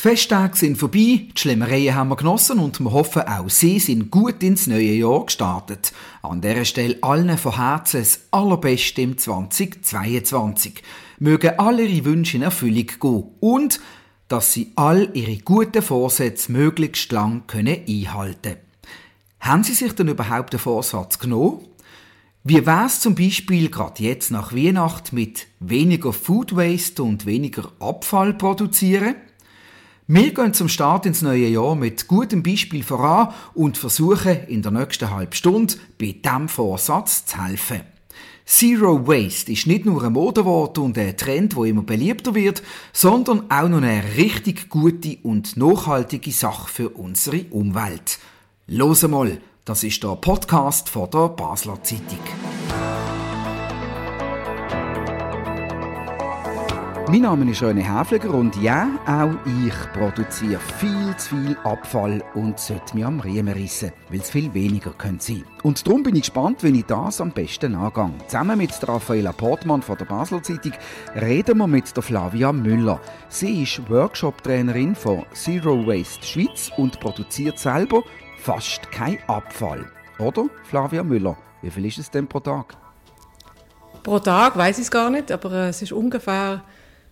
Die Festtage sind vorbei, die Schlemmereien haben wir genossen und wir hoffen, auch Sie sind gut ins neue Jahr gestartet. An dieser Stelle allen von Herzen das Allerbeste im 2022. Mögen alle Ihre Wünsche in Erfüllung gehen und dass Sie all Ihre guten Vorsätze möglichst lang können einhalten können. Haben Sie sich denn überhaupt den Vorsatz genommen? Wie wär's zum Beispiel gerade jetzt nach Weihnachten mit weniger Food Waste und weniger Abfall produzieren? Wir gehen zum Start ins neue Jahr mit gutem Beispiel voran und versuchen in der nächsten halben Stunde bei diesem Vorsatz zu helfen. Zero Waste ist nicht nur ein Modewort und ein Trend, wo immer beliebter wird, sondern auch noch eine richtig gute und nachhaltige Sache für unsere Umwelt. Los mal, das ist der Podcast von der Basler Zeitung. Mein Name ist René Häfliger und ja, auch ich produziere viel zu viel Abfall und sollte mich am Riemen rissen, weil es viel weniger sein könnte. Und darum bin ich gespannt, wie ich das am besten angehe. Zusammen mit Raffaella Portmann von der Basler Zeitung reden wir mit der Flavia Müller. Sie ist Workshop-Trainerin von Zero Waste Schweiz und produziert selber fast kein Abfall. Oder, Flavia Müller? Wie viel ist es denn pro Tag? Pro Tag weiß ich es gar nicht, aber äh, es ist ungefähr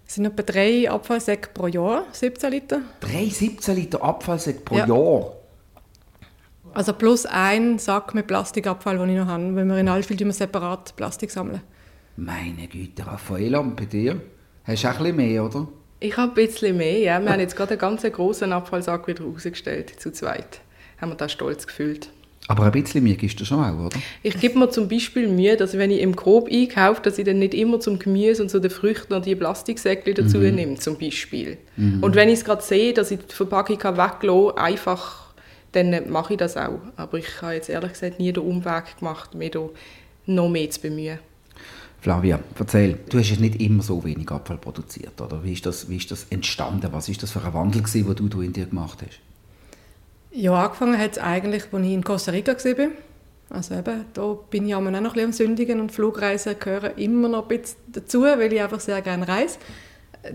es sind etwa drei Abfallsäcke pro Jahr, 17 Liter. Drei 17 Liter Abfallsäcke pro ja. Jahr? Also plus ein Sack mit Plastikabfall, den ich noch habe, weil wir in Alfil separat Plastik sammeln. Meine Güte, Raffaella, und bei dir? Hast du auch ein bisschen mehr, oder? Ich habe ein bisschen mehr, ja. Wir haben jetzt gerade einen ganz großen Abfallsack wieder rausgestellt, zu zweit. Haben wir da stolz gefühlt. Aber ein bisschen Mühe gibst du schon auch, oder? Ich gebe mir zum Beispiel Mühe, dass wenn ich im Grob einkaufe, dass ich dann nicht immer zum Gemüse und zu den Früchten noch die Plastiksäckchen dazu mhm. nehme, zum Beispiel. Mhm. Und wenn ich es gerade sehe, dass ich die Verpackung weglassen einfach, dann mache ich das auch. Aber ich habe jetzt ehrlich gesagt nie den Umweg gemacht, mich da noch mehr zu bemühen. Flavia, erzähl, du hast ja nicht immer so wenig Abfall produziert, oder? Wie ist das, wie ist das entstanden? Was ist das für ein Wandel, gewesen, den du in dir gemacht hast? Ja, angefangen hat es eigentlich, als ich in Costa Rica war. Also eben, da bin ich auch noch ein bisschen am Sündigen und Flugreisen gehören immer noch ein bisschen dazu, weil ich einfach sehr gerne reise.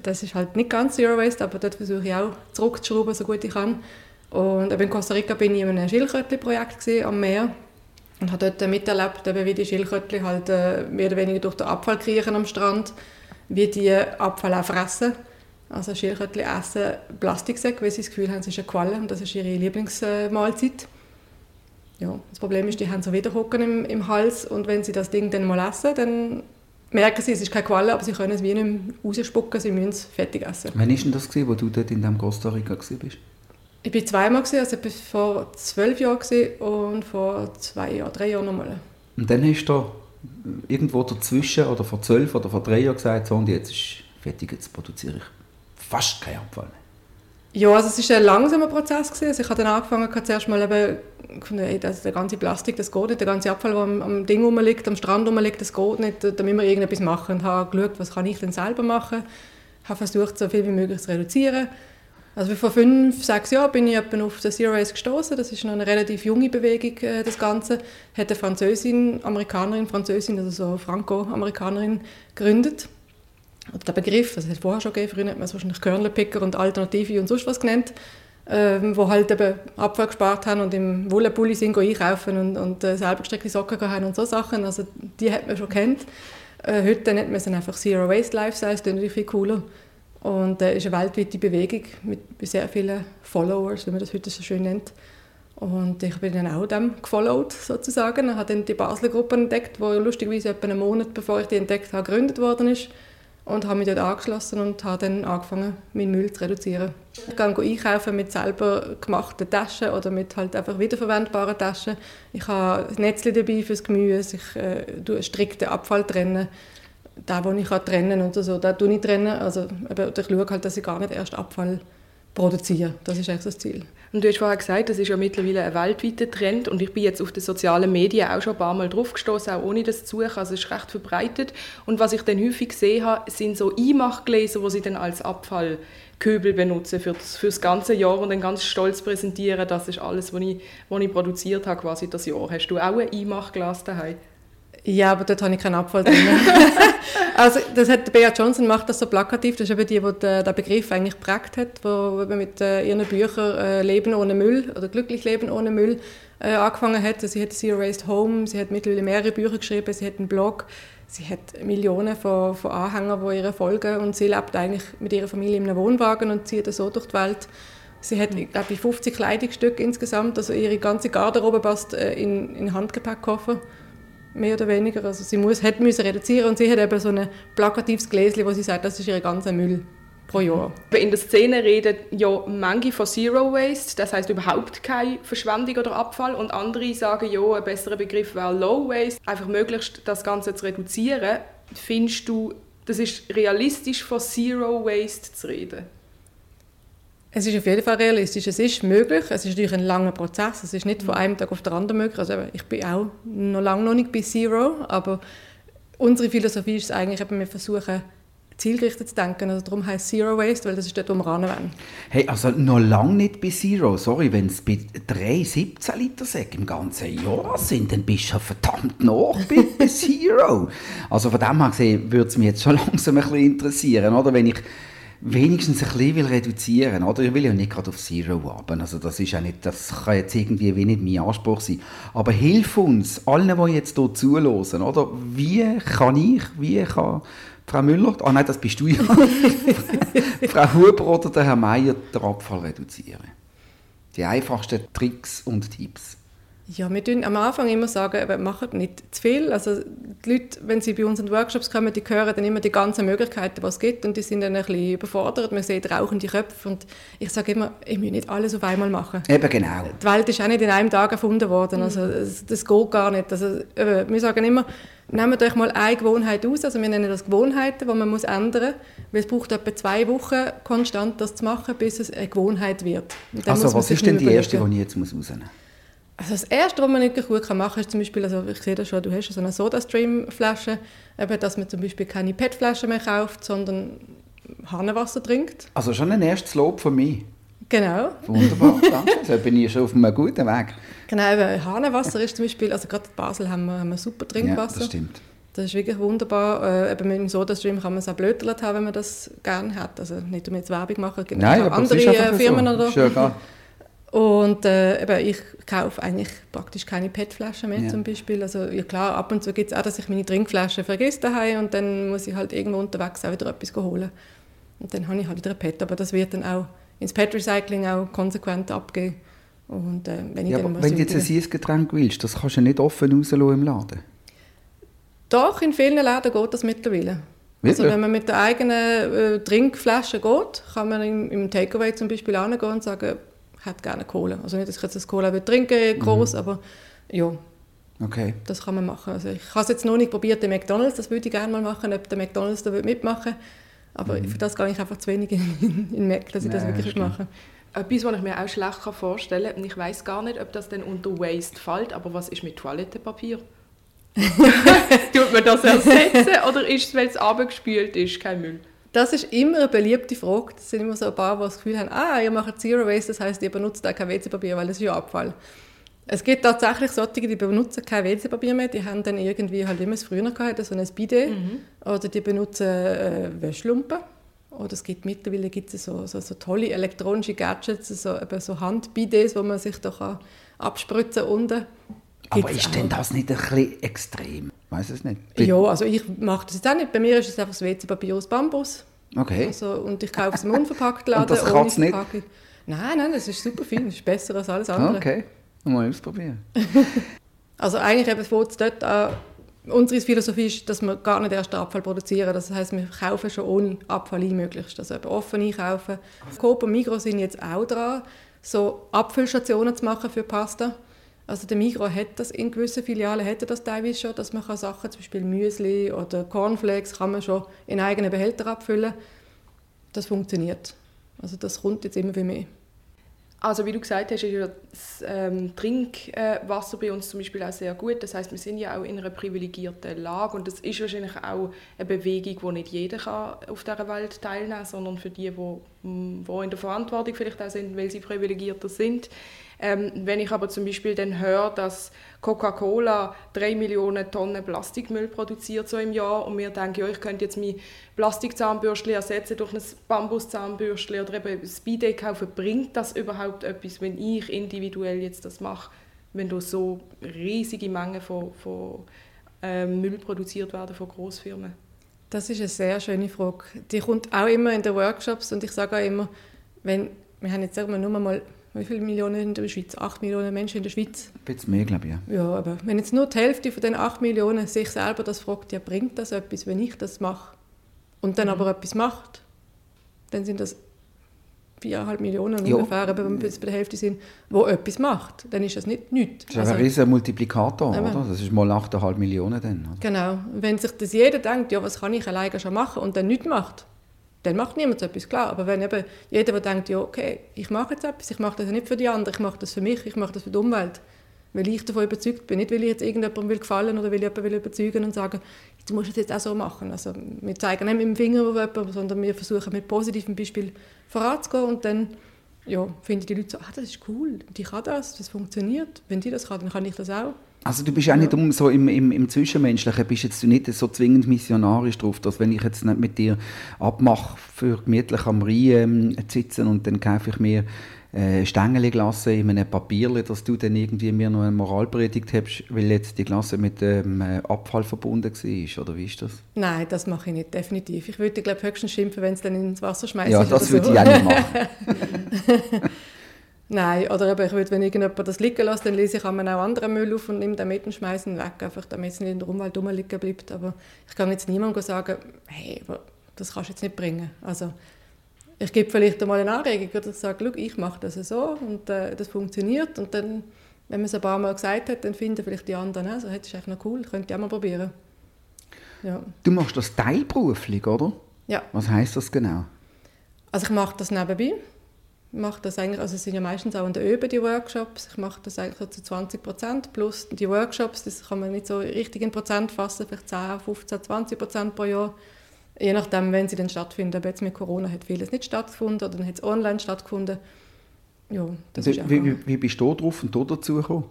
Das ist halt nicht ganz Zero Waste, aber dort versuche ich auch zurückzuschrauben, so gut ich kann. Und in Costa Rica bin ich in einem Schildkrötli-Projekt am Meer und habe dort miterlebt, wie die Schildkrötli halt äh, mehr oder weniger durch den Abfall kriechen am Strand, wie die Abfall auch fressen also Schildkrötchen essen Plastiksäcke, weil sie das Gefühl haben, es ist eine Qualle und das ist ihre Lieblingsmahlzeit. Ja, das Problem ist, die haben so Widerhocken im, im Hals und wenn sie das Ding dann mal essen, dann merken sie, es ist keine Qualle, aber sie können es wie nicht mehr rausspucken, sie müssen es fertig essen. Wann war denn das, wo du dort in Costa Rica warst? Ich war zweimal, also ich war vor zwölf Jahren und vor zwei Jahren, drei Jahren nochmal. Und dann hast du irgendwo dazwischen oder vor zwölf oder vor drei Jahren gesagt, so und jetzt ist fertig, jetzt produziere ich fast kein Abfall mehr. Ja, also es war ein langsamer Prozess. Gewesen. Also ich habe dann angefangen, ich zuerst mal eben, ey, das, der ganze Plastik, das geht nicht, der ganze Abfall, der am, am Ding rumliegt, am Strand rumliegt, das geht nicht, da müssen wir irgendetwas machen. Und habe geschaut, was kann ich denn selber machen. Ich habe versucht, so viel wie möglich zu reduzieren. Also vor fünf, sechs Jahren bin ich auf das Zero Waste gestoßen. Das ist noch eine relativ junge Bewegung, äh, das Ganze. Hat eine Französin, Amerikanerin, Französin, also so Franco-Amerikanerin gegründet der Begriff, das hat es vorher schon gegeben, früher hat man es wahrscheinlich Körnerpicker und Alternative und sonst was genannt, ähm, wo halt eben Abfall gespart haben und im Wollenpulli sind einkaufen und, und äh, selber gesteckte Socken haben und so Sachen, also die hat man schon kennt. Äh, heute nennt man es einfach Zero Waste Lifestyle, das ist natürlich viel cooler und äh, ist eine weltweite Bewegung mit sehr vielen Followers, wie man das heute so schön nennt. Und ich bin dann auch dem gefollowt, sozusagen. Ich habe dann die Basler Gruppe entdeckt, die lustigerweise etwa einen Monat bevor ich die entdeckt habe, gegründet worden ist und habe mich dort angeschlossen und habe dann angefangen, meinen Müll zu reduzieren. Ich gehe einkaufen mit selber gemachten Taschen oder mit halt einfach wiederverwendbaren Taschen. Ich habe Netzchen dabei fürs Gemüse, ich äh, strikten Abfall trennen. Da, wo ich trennen kann so, da tue ich trennen. Also, ich schaue halt, dass ich gar nicht erst Abfall produziere. Das ist eigentlich das Ziel. Und du hast vorher gesagt, das ist ja mittlerweile ein weltweiter Trend und ich bin jetzt auf den sozialen Medien auch schon ein paar Mal drauf gestoßen, auch ohne das zu suchen, also es ist recht verbreitet. Und was ich dann häufig gesehen habe, sind so Einmachgläser, die sie dann als Abfallköbel benutzen für das, für das ganze Jahr und dann ganz stolz präsentieren, das ist alles, was ich, was ich produziert habe, quasi das Jahr. Hast du auch ein Einmachglas daheim? Ja, aber dort habe ich keinen Abfall drin. also das hat Bea Johnson macht das so plakativ. Das ist eben die, die den Begriff eigentlich geprägt hat, wo mit äh, ihren Büchern äh, Leben ohne Müll oder glücklich Leben ohne Müll äh, angefangen hat. Sie hat Zero Waste Home, sie hat mittlerweile mehrere Bücher geschrieben, sie hat einen Blog, sie hat Millionen von, von Anhängern, die ihre folgen und sie lebt eigentlich mit ihrer Familie in einem Wohnwagen und zieht so durch die Welt. Sie hat, glaube ich, 50 Kleidungsstücke insgesamt, also ihre ganze Garderobe passt in, in Handgepäckkoffer mehr oder weniger. Also sie muss, hat müssen reduzieren und sie hat eben so ein plakatives Gläschen, wo sie sagt, das ist ihr ganzer Müll pro Jahr. In der Szene reden ja manche von Zero Waste, das heißt überhaupt keine Verschwendung oder Abfall und andere sagen ja, ein besserer Begriff wäre Low Waste, einfach möglichst das Ganze zu reduzieren. Findest du, das ist realistisch von Zero Waste zu reden? Es ist auf jeden Fall realistisch. Es ist möglich. Es ist natürlich ein langer Prozess. Es ist nicht von einem Tag auf den anderen möglich. Also ich bin auch noch lange noch nicht bei Zero, aber unsere Philosophie ist eigentlich, wir versuchen zielgerichtet zu denken. Also darum heißt Zero Waste, weil das ist dort, wo wir wollen. Hey, also noch lange nicht bei Zero. Sorry, wenn es bei 3, 17 Liter Säcke im ganzen Jahr sind, dann bist du ja verdammt noch bei, bei Zero. Also von dem her gesehen würde es mich jetzt schon langsam ein bisschen interessieren, oder? Wenn ich wenigstens ein bisschen reduzieren oder Ich will ja nicht gerade auf Zero haben. Also das ist ja nicht, das kann jetzt irgendwie wie nicht mein Anspruch sein. Aber hilf uns, allen, die jetzt hier zuhören, oder? Wie kann ich, wie kann Frau Müller, ah nein, das bist du ja, Frau Huber oder der Herr Meier den Abfall reduzieren? Die einfachsten Tricks und Tipps. Ja, wir tun am Anfang immer sagen, macht nicht zu viel. Also die Leute, wenn sie bei uns in Workshops kommen, die hören dann immer die ganzen Möglichkeiten, die es gibt und die sind dann ein bisschen überfordert. Man sieht rauchende Köpfe und ich sage immer, ich muss nicht alles auf einmal machen. Eben genau. Die Welt ist auch nicht in einem Tag erfunden worden, also das, das geht gar nicht. Also, wir sagen immer, nehmt euch mal eine Gewohnheit aus, also wir nennen das Gewohnheiten, die man muss ändern muss, weil es braucht etwa zwei Wochen konstant das zu machen, bis es eine Gewohnheit wird. Also was ist denn die erste, die ich jetzt muss rausnehmen muss? Also das Erste, was man nicht gut machen kann, ist zum Beispiel, also ich sehe das schon, du hast so eine Soda-Stream-Flasche, dass man zum Beispiel keine PET-Flasche mehr kauft, sondern Hahnenwasser trinkt. Also schon ein erstes Lob von mir. Genau. Wunderbar, danke. So bin ich schon auf einem guten Weg. Genau, Hahnenwasser ist zum Beispiel, also gerade in Basel haben wir, haben wir super Trinkwasser. Ja, das stimmt. Das ist wirklich wunderbar. Äh, eben mit dem SodaStream kann man es auch blödeln haben, wenn man das gerne hat. Also nicht, um jetzt Werbung machen, gibt Nein, auch andere äh, Firmen so. oder Schön, und äh, eben, ich kaufe eigentlich praktisch keine PET-Flaschen mehr ja. zum Beispiel. Also ja klar, ab und zu gibt es auch, dass ich meine Trinkflasche vergesse daheim und dann muss ich halt irgendwo unterwegs auch wieder etwas holen. Und dann habe ich halt wieder ein PET, aber das wird dann auch ins PET-Recycling auch konsequent abgehen. Und, äh, wenn ich ja, wenn du jetzt ein Süßgetränk willst, das kannst du nicht offen rauslassen im Laden? Doch, in vielen Läden geht das mittlerweile. Also wenn man mit der eigenen äh, Trinkflasche geht, kann man im, im Takeaway zum Beispiel hingehen und sagen, hat gerne Cola. Also nicht, dass ich jetzt das Cola trinken groß, mhm. aber ja. Okay. Das kann man machen. Also ich habe es jetzt noch nicht probiert, den McDonalds, das würde ich gerne mal machen, ob der McDonalds da mitmachen aber mhm. für das gehe ich einfach zu wenig in, in Mac, dass ich das wirklich mache. Etwas, was ich mir auch schlecht vorstellen kann, und ich weiß gar nicht, ob das dann unter Waste fällt, aber was ist mit Toilettenpapier? Tut man das ersetzen oder ist es, weil es abgespült ist, kein Müll? Das ist immer eine beliebte Frage. Das sind immer so ein paar, die das Gefühl haben, ah, ihr macht Zero Waste, das heißt, ihr benutzt auch kein WC-Papier, weil es ist ja Abfall. Es gibt tatsächlich solche, die benutzen kein WC-Papier mehr, die haben dann irgendwie, halt immer es früher gehabt, so ein Bidet, mhm. oder die benutzen äh, Wäschlumpen. Oder es gibt mittlerweile gibt es so, so, so, tolle elektronische Gadgets, so, so Handbidets, wo man sich da abspritzen kann unten. Aber ist denn das nicht ein bisschen extrem? Ich weiß es nicht. Ja, also ich mache das jetzt auch nicht. Bei mir ist es einfach das WC-Papier aus Bambus. Okay. Also, und ich kaufe es im unverpackt Laden. und das es nicht? Nein, nein, das ist super fein. Das ist besser als alles andere. Okay, mal ausprobieren. also eigentlich eben fängt es dort an, unsere Philosophie ist, dass wir gar nicht erst Abfall produzieren. Das heißt, wir kaufen schon ohne Abfall ein, möglichst. Also eben offen einkaufen. Coop und Migros sind jetzt auch dran, so Abfüllstationen zu machen für Pasta. Also der Migros hat das, in gewissen Filialen er das teilweise schon, dass man Sachen, zum Beispiel Müsli oder Cornflakes, kann man schon in eigenen Behälter abfüllen. Das funktioniert. Also das kommt jetzt immer mehr. Also wie du gesagt hast, ist ja das ähm, Trinkwasser bei uns zum Beispiel auch sehr gut. Das heißt, wir sind ja auch in einer privilegierten Lage und das ist wahrscheinlich auch eine Bewegung, wo nicht jeder kann auf dieser Welt teilnehmen kann, sondern für die, die wo in der Verantwortung vielleicht auch sind, weil sie privilegierter sind. Ähm, wenn ich aber zum Beispiel dann höre, dass Coca-Cola 3 Millionen Tonnen Plastikmüll produziert so im Jahr und mir denke, ja, ich könnte jetzt mein Plastikzahnbürstchen ersetzen durch ein Bambuszahnbürstchen oder eben Bidet kaufen, bringt das überhaupt etwas, wenn ich individuell jetzt das mache, wenn du so riesige Mengen von, von äh, Müll produziert werden von Großfirmen? Das ist eine sehr schöne Frage. Die kommt auch immer in den Workshops und ich sage auch immer, wenn, wir haben jetzt sagen nur mal wie viele Millionen in der Schweiz? Acht Millionen Menschen in der Schweiz. Ein bisschen mehr, glaube ich. Ja. ja, aber wenn jetzt nur die Hälfte von den acht Millionen sich selber das fragt, ja, bringt das etwas, wenn ich das mache? Und dann mhm. aber etwas macht, dann sind das viereinhalb Millionen ja. ungefähr, aber wenn wir bei der Hälfte sind, wo etwas macht, dann ist das nicht nichts. Das ist also, ein riesiger Multiplikator, ja, oder? Das ist mal 8,5 Millionen dann. Oder? Genau. wenn sich das jeder denkt, ja, was kann ich alleine schon machen und dann nichts macht, dann macht niemand etwas, klar. Aber wenn eben jeder der denkt, ja, okay, ich mache jetzt etwas, ich mache das nicht für die anderen, ich mache das für mich, ich mache das für die Umwelt, weil ich davon überzeugt bin, nicht weil ich jetzt irgendjemandem will gefallen oder weil ich jemanden will überzeugen und sagen, du musst es jetzt auch so machen. Also wir zeigen nicht mit dem Finger auf jemanden, sondern wir versuchen mit positivem Beispiel voranzugehen und dann ja, finden die Leute so, ah, das ist cool, die kann das, das funktioniert. Wenn die das kann, dann kann ich das auch. Also du bist auch nicht um so im, im, im Zwischenmenschlichen, bist jetzt nicht so zwingend missionarisch drauf, dass wenn ich jetzt nicht mit dir abmache, für gemütlich am Rhein ähm, zu sitzen und dann kaufe ich mir äh, Stängel Glasse in einem Papier, dass du dann irgendwie mir noch eine Moralpredigt hast, weil jetzt die Glasse mit dem äh, Abfall verbunden war, oder wie ist das? Nein, das mache ich nicht, definitiv. Ich würde, glaube höchstens schimpfen, wenn es dann ins Wasser schmeißt. Ja, das würde so. ich auch nicht machen. Nein, oder eben, ich würde, wenn irgendjemand das liegen lässt, dann lese ich auch anderen Müll auf und nehme den mit und schmeiße ihn weg, einfach damit es nicht in der Umwelt rumliegen bleibt. Aber ich kann jetzt niemandem sagen, hey, das kannst du jetzt nicht bringen. Also, ich gebe vielleicht einmal eine Anregung oder sage, ich mache das so und äh, das funktioniert. Und dann, wenn man es ein paar Mal gesagt hat, dann finden vielleicht die anderen auch so, hey, das ist echt noch cool, könnte ich auch mal probieren. Ja. Du machst das teilberuflich, oder? Ja. Was heißt das genau? Also ich mache das nebenbei mache das eigentlich, also es sind ja meistens auch in der Öbe die Workshops, ich mache das eigentlich so zu 20 Prozent plus die Workshops, das kann man nicht so richtig in Prozent fassen, vielleicht 10, 15, 20 Prozent pro Jahr, je nachdem, wenn sie dann stattfinden. Aber jetzt mit Corona hat vieles nicht stattgefunden oder dann hat es online stattgefunden. Ja, das wie, ist wie, wie, wie bist du drauf und du dazu gekommen?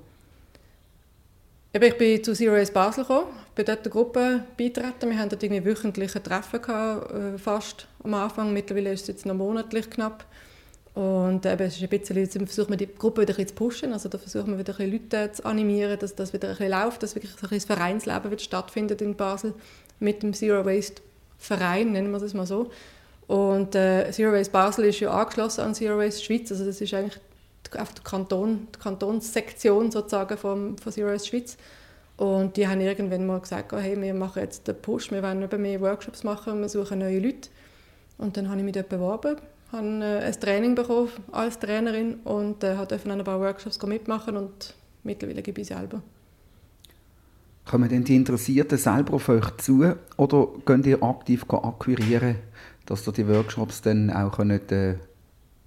Ich bin zu Zero Waste Basel gekommen, bin dort der Gruppe beitreten. Wir hatten dort irgendwie wöchentliche Treffen gehabt, äh, fast am Anfang. Mittlerweile ist es jetzt noch monatlich knapp. Und eben, es ist ein bisschen, versuchen wir die Gruppe wieder ein zu pushen, also da versuchen wir wieder ein Leute zu animieren, dass das wieder ein bisschen läuft, dass wirklich so ein Vereinsleben wieder stattfindet in Basel mit dem Zero Waste Verein, nennen wir das mal so. Und äh, Zero Waste Basel ist ja angeschlossen an Zero Waste Schweiz, also das ist eigentlich auf die, Kanton, die Kantonssektion sozusagen vom, von Zero Waste Schweiz. Und die haben irgendwann mal gesagt, oh, hey, wir machen jetzt den Push, wir wollen mehr Workshops machen, wir suchen neue Leute. Und dann habe ich mich dort beworben habe äh, ein Training bekommen als Trainerin und äh, durfte ein paar Workshops mitmachen und mittlerweile gebe ich selber. Kommen denn die Interessierten selber auf euch zu oder könnt ihr aktiv akquirieren, dass ihr die Workshops dann auch nicht, äh,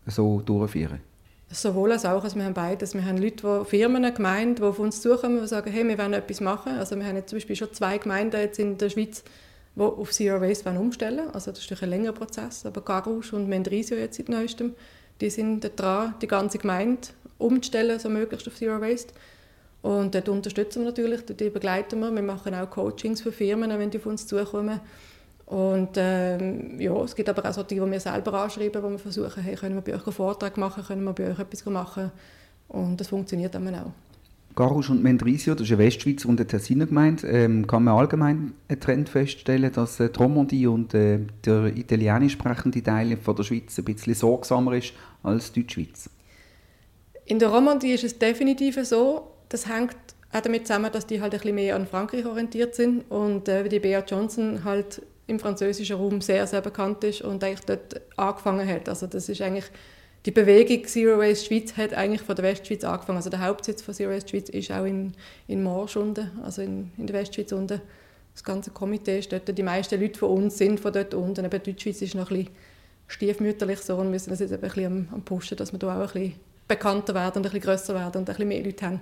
so durchführen könnt? Sowohl als auch. Also wir haben beides. Wir haben Leute, die Firmen, Gemeinden, die auf uns zukommen und sagen, hey, wir wollen etwas machen. Also wir haben jetzt zum Beispiel schon zwei Gemeinden jetzt in der Schweiz, die auf Zero Waste umstellen wollen. Also das ist ein längerer Prozess, aber Garouche und Mendrisio jetzt seit neuestem, die sind dran, die ganze Gemeinde umzustellen, so möglichst auf Zero Waste. Und dort unterstützen wir natürlich, dort begleiten wir. Wir machen auch Coachings für Firmen, wenn die auf uns zukommen. Und ähm, ja, es gibt aber auch solche, die wir selber anschreiben, wo wir versuchen, hey, können wir bei euch einen Vortrag machen, können wir bei euch etwas machen. Und das funktioniert dann auch. Garusch und Mendrisio, das ist eine Westschweiz und eine Tessiner Gemeinde, ähm, kann man allgemein einen Trend feststellen, dass äh, die Romandie und äh, der italienisch sprechende Teil von der Schweiz ein bisschen sorgsamer ist als die Deutschschweiz? In der Romandie ist es definitiv so. Das hängt auch damit zusammen, dass die halt ein bisschen mehr an Frankreich orientiert sind und äh, die Bea Johnson halt im französischen Raum sehr, sehr bekannt ist und eigentlich dort angefangen hat. Also das ist eigentlich die Bewegung Zero Waste Schweiz hat eigentlich von der Westschweiz angefangen. Also der Hauptsitz von Zero Waste Schweiz ist auch in, in Morsch unten, also in, in der Westschweiz unten. Das ganze Komitee ist dort. Die meisten Leute von uns sind von dort unten. Eben die Deutschschweiz ist noch ein bisschen stiefmütterlich so und müssen das jetzt ein bisschen am, am pushen, dass wir da auch ein bisschen bekannter werden und ein bisschen grösser werden und ein bisschen mehr Leute haben.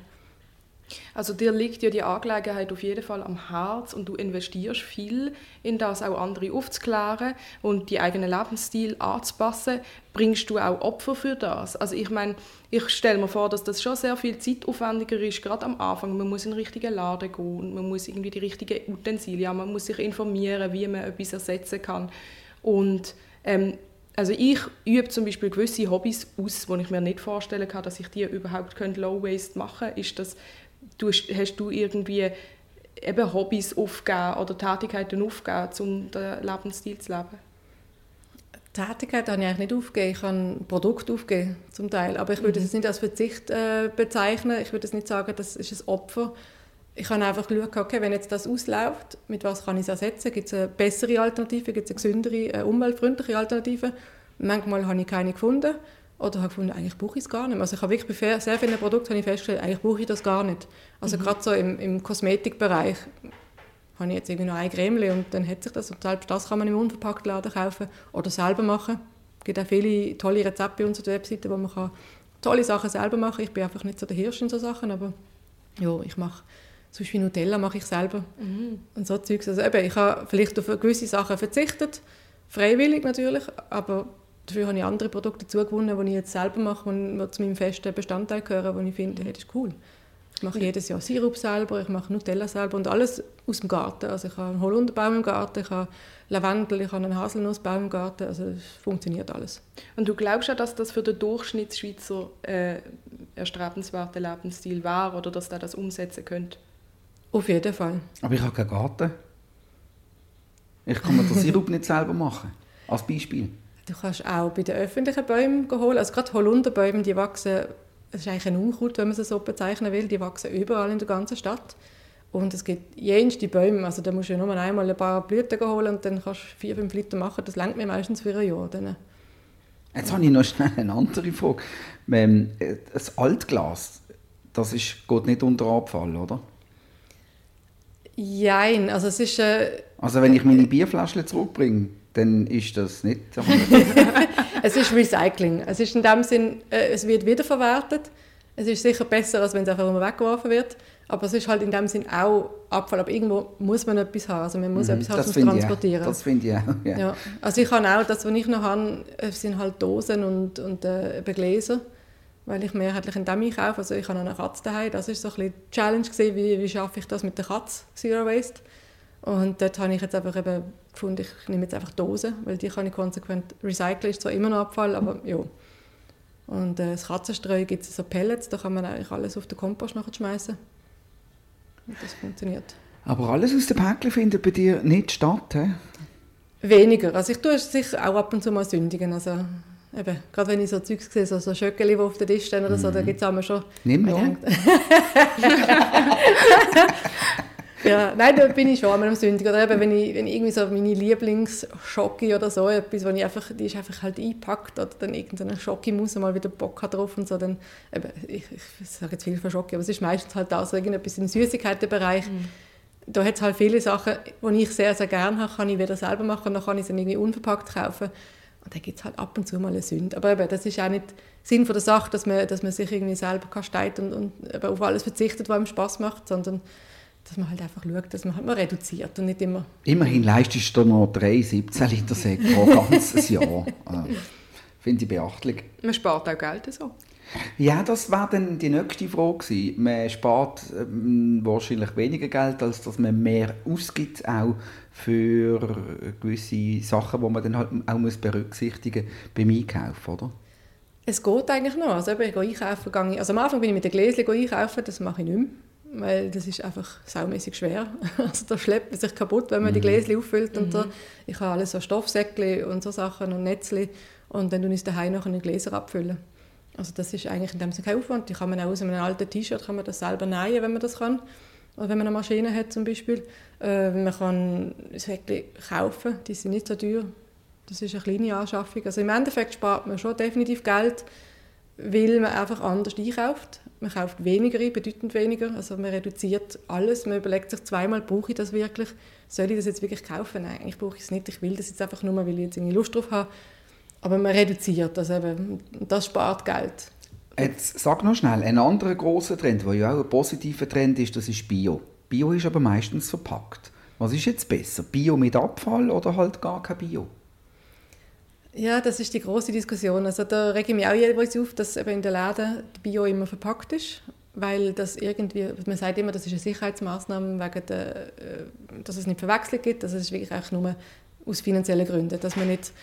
Also dir liegt ja die Angelegenheit auf jeden Fall am Herz und du investierst viel in das, auch andere aufzuklären und die eigenen Lebensstil anzupassen. Bringst du auch Opfer für das? Also ich meine, ich stelle mir vor, dass das schon sehr viel zeitaufwendiger ist, gerade am Anfang. Man muss in den richtigen Laden gehen, man muss irgendwie die richtigen Utensilien, man muss sich informieren, wie man etwas ersetzen kann. Und ähm, also ich übe zum Beispiel gewisse Hobbys aus, wo ich mir nicht vorstellen kann, dass ich die überhaupt Low Waste machen könnte. Ist das du, hast du irgendwie eben Hobbys aufgegeben oder Tätigkeiten aufgegeben, um den Lebensstil zu leben? Tätigkeit habe ich eigentlich nicht aufgegeben. Ich habe ein Produkt aufgegeben, zum Teil. Aber ich würde mhm. es nicht als Verzicht äh, bezeichnen. Ich würde es nicht sagen, das ist ein Opfer. Ich habe einfach geschaut, okay, wenn jetzt das ausläuft, mit was kann ich es ersetzen? Gibt es eine bessere Alternative? Gibt es eine gesündere, eine umweltfreundliche Alternative? Manchmal habe ich keine gefunden. Oder habe gefunden, eigentlich brauche ich es gar nicht mehr. Also ich habe wirklich bei sehr vielen Produkten habe ich festgestellt, eigentlich brauche ich das gar nicht. Also mhm. gerade so im, im Kosmetikbereich habe ich jetzt irgendwie noch ein Creme und dann hat sich das. Und selbst das kann man im unverpackten Laden kaufen oder selber machen. Es gibt auch viele tolle Rezepte bei uns auf der Webseite, wo man kann tolle Sachen selber machen kann. Ich bin einfach nicht so der Hirsch in so Sachen, aber ja, ich mache zum Beispiel Nutella mache ich selber mhm. und so Zeugs. Also eben, ich habe vielleicht auf gewisse Sachen verzichtet, freiwillig natürlich, aber Dafür habe ich andere Produkte zugewonnen, die ich jetzt selber mache und zu meinem festen Bestandteil gehören, wo ich finde, hey, das ist cool. Ich mache jedes Jahr Sirup selber, ich mache Nutella selber und alles aus dem Garten. Also ich habe einen Holunderbaum im Garten, ich habe Lavendel, ich habe einen Haselnussbaum im Garten. Also es funktioniert alles. Und du glaubst ja, dass das für den Durchschnittsschweizer äh, erstrebenswerter Lebensstil wäre oder dass der das umsetzen könnte? Auf jeden Fall. Aber ich habe keinen Garten. Ich kann mir den Sirup nicht selber machen. Als Beispiel. Du kannst auch bei den öffentlichen Bäumen holen. Also gerade Holunderbäume, die wachsen, das ist eigentlich ein Unkraut, wenn man sie so bezeichnen will, die wachsen überall in der ganzen Stadt. Und es gibt jenste Bäume, also da musst du nur einmal ein paar Blüten holen und dann kannst du vier, fünf Liter machen. Das längt mir meistens für ein Jahr. Dann. Jetzt habe ich noch schnell eine andere Frage. Ähm, das Altglas, das ist, geht nicht unter Abfall, oder? Nein, also es ist... Äh, also wenn ich meine Bierflaschen zurückbringe, dann ist das nicht Es ist Recycling. Es ist in dem Sinn, äh, es wird wiederverwertet. Es ist sicher besser, als wenn es einfach immer weggeworfen wird. Aber es ist halt in dem Sinn auch Abfall. Aber irgendwo muss man etwas haben. Also man muss mhm, etwas haben zum Transportieren. Das finde ich auch. Ja. ja. Also ich habe auch, das, was ich noch habe, äh, sind halt Dosen und, und äh, Gläser. Weil ich mehrheitlich in dem einkaufe. Also ich habe eine Katze daheim. Das war so ein bisschen die Challenge, gewesen, wie, wie schaffe ich das mit der Katze, Zero Waste. Und dort habe ich jetzt einfach eben gefunden, ich nehme jetzt einfach Dosen, weil die kann ich konsequent recyceln, ist zwar immer noch Abfall, aber ja. Und äh, das Katzenstreu gibt es so Pellets, da kann man eigentlich alles auf den Kompost nachher schmeißen. Und das funktioniert. Aber alles aus den Päckchen findet bei dir nicht statt, he? Weniger. Also ich tue es sicher auch ab und zu mal sündigen. Also eben, gerade wenn ich so Zeugs sehe, so, so Schöckeli, die auf den Tisch stehen oder so, mm. da gibt es auch schon... Nimm noch. Ja, nein, da bin ich schon einmal am Sündig. Oder eben, wenn ich, wenn ich irgendwie so meine Lieblingsschocke oder so etwas, wo ich einfach, die ist einfach halt eingepackt oder dann irgendeine Schocke muss mal wieder Bock hat drauf und so, dann, eben, ich, ich sage jetzt viel von Schocke, aber es ist meistens halt auch so irgendetwas im Süßigkeitenbereich. Mhm. Da hat es halt viele Sachen, die ich sehr, sehr gerne habe, kann ich wieder selber machen und dann kann ich sie irgendwie unverpackt kaufen. Und dann gibt es halt ab und zu mal eine Sünde. Aber eben, das ist auch nicht Sinn von der Sache, dass man, dass man sich irgendwie selber kasteit und, und auf alles verzichtet, was einem Spaß macht, sondern dass man halt einfach schaut, dass man halt mal reduziert und nicht immer... Immerhin leistest du noch 3 17 Liter Sekt pro ganzes Jahr. Äh, Finde ich beachtlich. Man spart auch Geld so. Ja, das war dann die nächste Frage gewesen. Man spart ähm, wahrscheinlich weniger Geld, als dass man mehr ausgibt, auch für gewisse Sachen, die man dann halt auch muss berücksichtigen muss beim Einkaufen, oder? Es geht eigentlich noch. Also, ich gehe einkaufen, gehe ich, also am Anfang bin ich mit den Gläschen einkaufen, das mache ich nicht mehr weil das ist einfach saumäßig schwer. Also da schleppt man sich kaputt, wenn man mhm. die Gläschen auffüllt und so. Mhm. Ich habe alles so Stoffsäckchen und so Sachen und Netzli und dann tue ich daheim noch in den Gläser abfüllen. Also das ist eigentlich in dem Sinne kein Aufwand. Die kann man auch aus einem alten T-Shirt kann man das selber nähen, wenn man das kann. Oder wenn man eine Maschine hat zum Beispiel. Äh, man kann Säckchen kaufen, die sind nicht so teuer. Das ist eine kleine Anschaffung. Also im Endeffekt spart man schon definitiv Geld, weil man einfach anders einkauft. Man kauft weniger ein, bedeutend weniger. Also man reduziert alles. Man überlegt sich zweimal, brauche ich das wirklich? Soll ich das jetzt wirklich kaufen? Nein, eigentlich brauche ich es nicht. Ich will das jetzt einfach nur, weil ich jetzt irgendwie Lust drauf habe. Aber man reduziert das eben. Das spart Geld. Jetzt sag noch schnell, ein anderer großer Trend, der ja auch ein positiver Trend ist, das ist Bio. Bio ist aber meistens verpackt. Was ist jetzt besser? Bio mit Abfall oder halt gar kein Bio? Ja, das ist die große Diskussion. Also da rege ich mich auch jeweils auf, dass eben in den Läden Bio immer verpackt ist, weil das irgendwie, man sagt immer, das ist eine Sicherheitsmaßnahme, wegen der, äh, dass es nicht Verwechslung gibt, dass es wirklich auch nur aus finanziellen Gründen, dass man nicht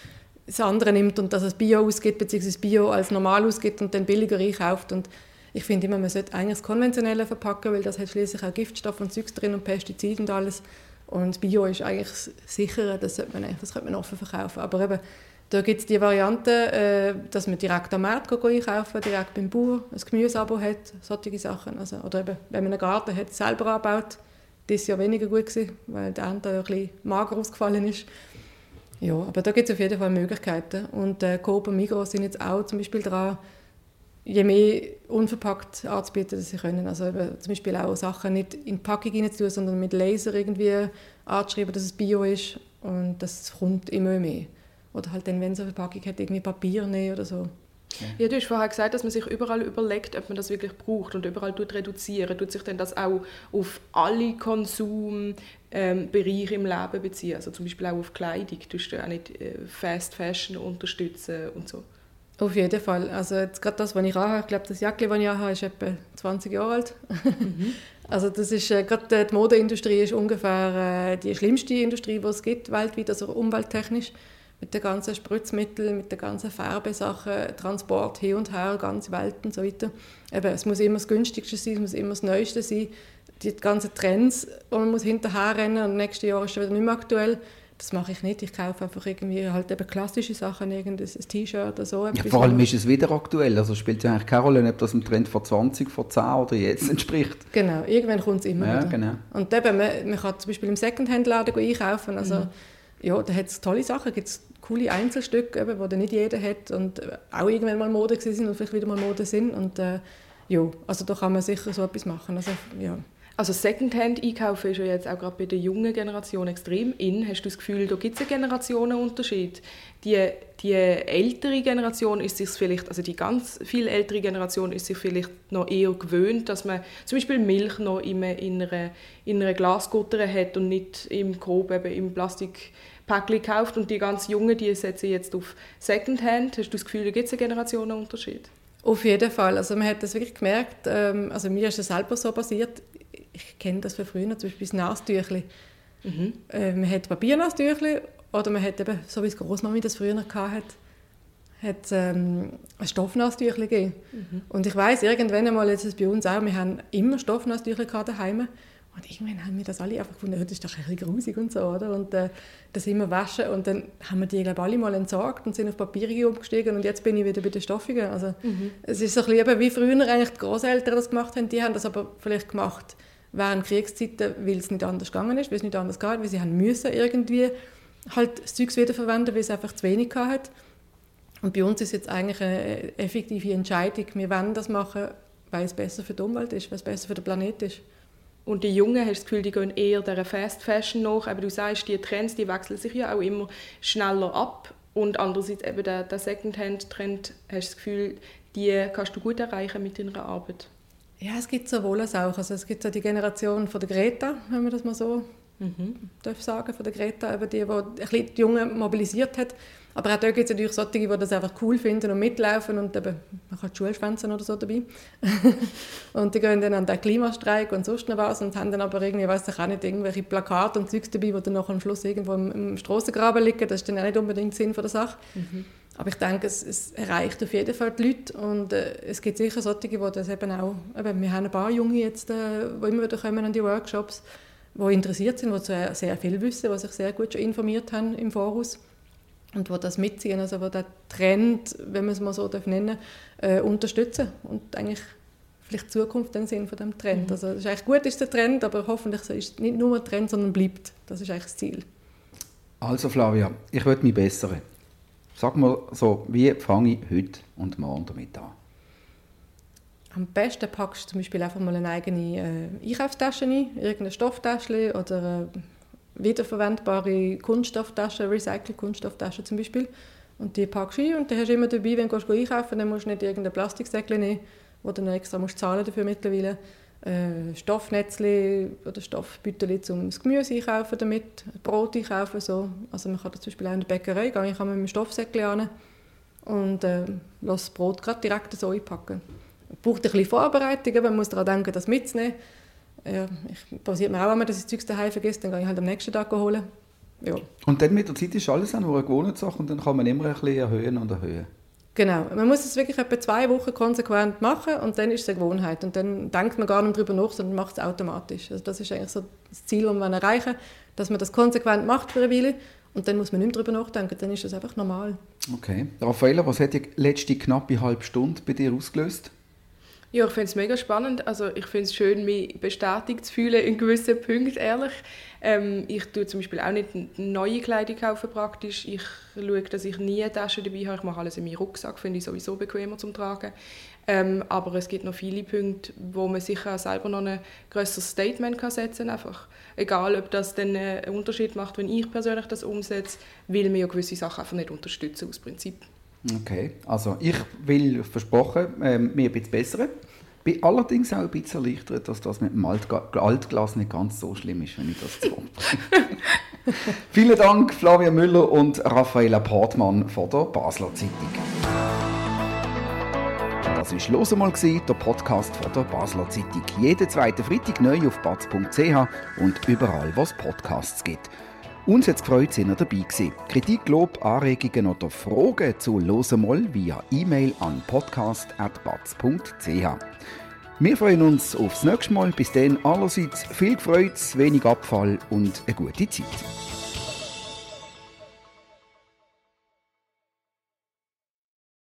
das andere nimmt und dass es Bio ausgibt, beziehungsweise Bio als normal ausgibt und dann billiger einkauft. Und ich finde immer, man sollte eigentlich das Konventionelle verpacken, weil das hat schließlich auch Giftstoffe und Zeugs drin und Pestizide und alles. Und Bio ist eigentlich sicherer, das sollte man, das könnte man offen verkaufen. Aber eben, da gibt es die Variante, äh, dass man direkt am Markt einkaufen direkt beim Bauer ein Gemüseabo hat, solche Sachen. Also, oder eben, wenn man einen Garten hat, selber anbaut. Das war ja weniger gut, gewesen, weil der Ernte ein bisschen mager ausgefallen ist. Ja, aber da gibt es auf jeden Fall Möglichkeiten. Und äh, Coop und Migros sind jetzt auch zum Beispiel dran, je mehr unverpackt anzubieten, dass sie können. Also eben, zum Beispiel auch Sachen nicht in die Packung tun, sondern mit Laser irgendwie anzuschreiben, dass es Bio ist. Und das kommt immer mehr. Oder halt dann, wenn es eine Verpackung hat, irgendwie Papier nehmen oder so. Ja, du hast vorher gesagt, dass man sich überall überlegt, ob man das wirklich braucht und überall tut reduzieren. Tut sich denn das auch auf alle Konsumbereiche im Leben beziehen? Also zum Beispiel auch auf Kleidung? Tust du auch nicht äh, Fast Fashion unterstützen und so? Auf jeden Fall. Also jetzt gerade das, was ich anhabe, ich glaube, das Jacke, das ich anhabe, ist etwa 20 Jahre alt. Mhm. also das ist, äh, gerade die Modeindustrie ist ungefähr äh, die schlimmste Industrie, die es gibt weltweit, also umwelttechnisch mit den ganzen Spritzmitteln, mit den ganzen Färbesachen, Transport hin und her, ganze Welt und so weiter. Eben, es muss immer das Günstigste sein, es muss immer das Neueste sein. Die ganzen Trends, wo man muss hinterher rennen und nächstes Jahr ist es wieder nicht mehr aktuell. Das mache ich nicht. Ich kaufe einfach irgendwie halt eben klassische Sachen, irgendein T-Shirt oder so. Ja, vor allem ist es wieder aktuell. Also spielt ja eigentlich keine Rolle, ob das dem Trend vor 20, vor 10 oder jetzt entspricht. Genau, irgendwann kommt es immer ja, wieder. Genau. Und eben, man, man kann zum Beispiel im Secondhand-Laden einkaufen. Also, mhm. ja, da hat es tolle Sachen. Gibt's coole Einzelstücke, die nicht jeder hat und auch irgendwann mal Mode sind und vielleicht wieder mal Mode sind. Und äh, ja, also da kann man sicher so etwas machen. Also, ja. Also Secondhand einkaufen ist ja jetzt auch gerade bei der jungen Generation extrem in. Hast du das Gefühl, da gibt es einen Generationenunterschied? Die, die ältere Generation ist sich vielleicht, also die ganz viel ältere Generation ist sich vielleicht noch eher gewöhnt, dass man zum Beispiel Milch noch in einer, in einer Glasgutter hat und nicht im grob eben im Plastik Päckchen gekauft und die ganz Jungen, die setzen jetzt auf Secondhand. Hast du das Gefühl, da gibt es einen Generationenunterschied? Auf jeden Fall. Also man hat das wirklich gemerkt. Ähm, also mir ist es selber so passiert. Ich kenne das von früher, zum Beispiel das Nastüchli. Mhm. Äh, man hat Papiernastüchli oder man hat eben, so wie es Großmami das früher hatte, hat ähm, ein Stoffnastüchli gegeben. Mhm. Und ich weiß irgendwann einmal, jetzt ist es bei uns auch, wir haben immer Stoffnastüchli daheim und irgendwann haben wir das alle einfach gefunden, das ist doch ein bisschen grusig und so, oder? Und äh, das immer waschen und dann haben wir die, glaube alle mal entsorgt und sind auf Papiere umgestiegen und jetzt bin ich wieder bei den Stoffigen. Also mhm. es ist so ein bisschen wie früher eigentlich die Großeltern das gemacht haben, die haben das aber vielleicht gemacht während Kriegszeiten, weil es nicht anders gegangen ist, weil es nicht anders geht, weil sie haben müssen irgendwie halt das Zeug wiederverwenden, weil es einfach zu wenig hat. Und bei uns ist jetzt eigentlich eine effektive Entscheidung, wir wollen das machen, weil es besser für die Umwelt ist, weil es besser für den Planeten ist. Und die Jungen, hast das Gefühl, die gehen eher der Fast Fashion nach. Aber du sagst, die Trends, die wechseln sich ja auch immer schneller ab. Und andererseits eben der, der Secondhand-Trend, hast du das Gefühl, die kannst du gut erreichen mit deiner Arbeit? Ja, es gibt sowohl als auch. Also es gibt so die Generation von der Greta, wenn man das mal so mhm. darf sagen, von der Greta, eben die, die ein bisschen die Jungen mobilisiert hat. Aber auch dort gibt es natürlich solche, die das einfach cool finden und mitlaufen und eben, man kann die Schulschwänzen oder so dabei. und die gehen dann an den Klimastreik und sonst noch was und haben dann aber irgendwie, weiß ich auch nicht, irgendwelche Plakate und Zeugs dabei, die dann noch am Schluss irgendwo im, im Strassengraben liegen. Das ist dann auch nicht unbedingt Sinn von der Sache. Mhm. Aber ich denke, es, es, erreicht auf jeden Fall die Leute und äh, es gibt sicher solche, die das eben auch, eben, wir haben ein paar Junge jetzt, äh, die immer wieder kommen an die Workshops, die interessiert sind, die sehr, sehr viel wissen, die sich sehr gut schon informiert haben im Voraus und die das mitziehen, also die den Trend, wenn man es mal so nennen darf, äh, unterstützen und eigentlich vielleicht Zukunft dann sind von dem Trend. Mhm. Also es ist eigentlich gut ist der Trend, aber hoffentlich ist es nicht nur ein Trend, sondern bleibt. Das ist eigentlich das Ziel. Also Flavia, ich würde mich bessern. Sag mal so, wie fange ich heute und morgen damit an? Am besten packst du zum Beispiel einfach mal eine eigene äh, Einkaufstasche ein, irgendeine Stofftasche oder äh, wiederverwendbare Kunststofftaschen, Recycle-Kunststofftaschen zum Beispiel. Und die packst du ein und dann hast du immer dabei, wenn du einkaufen dann musst du nicht irgendein Plastiksäckchen nehmen, wo du dann extra musst zahlen dafür mittlerweile. Äh, Stoffnetzli oder Stoffbüttel um das Gemüse einkaufen damit, Brot einkaufen so. Also man kann zum Beispiel auch in der Bäckerei gehen, ich kann mit einem Stoffsäckchen an und äh, das Brot direkt so einpacken. Braucht ein bisschen Vorbereitung, man muss daran denken, das mitzunehmen. Ja, ich passiert mir auch immer, dass ich das Zeug daheim vergesse, dann gehe ich halt am nächsten Tag holen. Ja. Und dann mit der Zeit ist alles eine gewohnte Sache und dann kann man immer ein bisschen erhöhen und erhöhen. Genau, man muss es wirklich etwa zwei Wochen konsequent machen und dann ist es eine Gewohnheit und dann denkt man gar nicht darüber nach, sondern macht es automatisch. Also das ist eigentlich so das Ziel, das man erreichen dass man das konsequent macht für eine Weile und dann muss man nicht mehr darüber nachdenken, dann ist das einfach normal. Okay. Raffaella, was hat die letzte knappe halbe Stunde bei dir ausgelöst? Ja, ich finde es mega spannend. Also ich finde es schön, mich bestätigt zu fühlen in gewissen Punkten, ehrlich. Ähm, ich tue zum Beispiel auch nicht neue Kleidung kaufen praktisch. Ich schaue, dass ich nie eine Tasche dabei habe. Ich mache alles in meinen Rucksack, finde ich sowieso bequemer zum Tragen. Ähm, aber es gibt noch viele Punkte, wo man sicher selber noch ein größeres Statement kann setzen kann. Egal, ob das dann einen Unterschied macht, wenn ich persönlich das umsetze, will mir ja gewisse Sachen einfach nicht unterstützen aus Prinzip. Okay, also ich will versprochen, ähm, mir ein bisschen bessere. Bin allerdings auch ein bisschen erleichtert, dass das mit dem Alt Altglas nicht ganz so schlimm ist, wenn ich das so Vielen Dank, Flavia Müller und Raffaella Portmann von der Basler Zeitung. Das war «Los einmal», der Podcast von der Basler Zeitung. Jeden zweiten Freitag neu auf batz.ch und überall, wo es Podcasts gibt. Uns hat es gefreut, dass ihr dabei gewesen. Kritik, Lob, Anregungen oder Fragen zu «Hören mal» via E-Mail an podcast.batz.ch. Wir freuen uns aufs nächste Mal. Bis dann allerseits viel Freude, wenig Abfall und eine gute Zeit.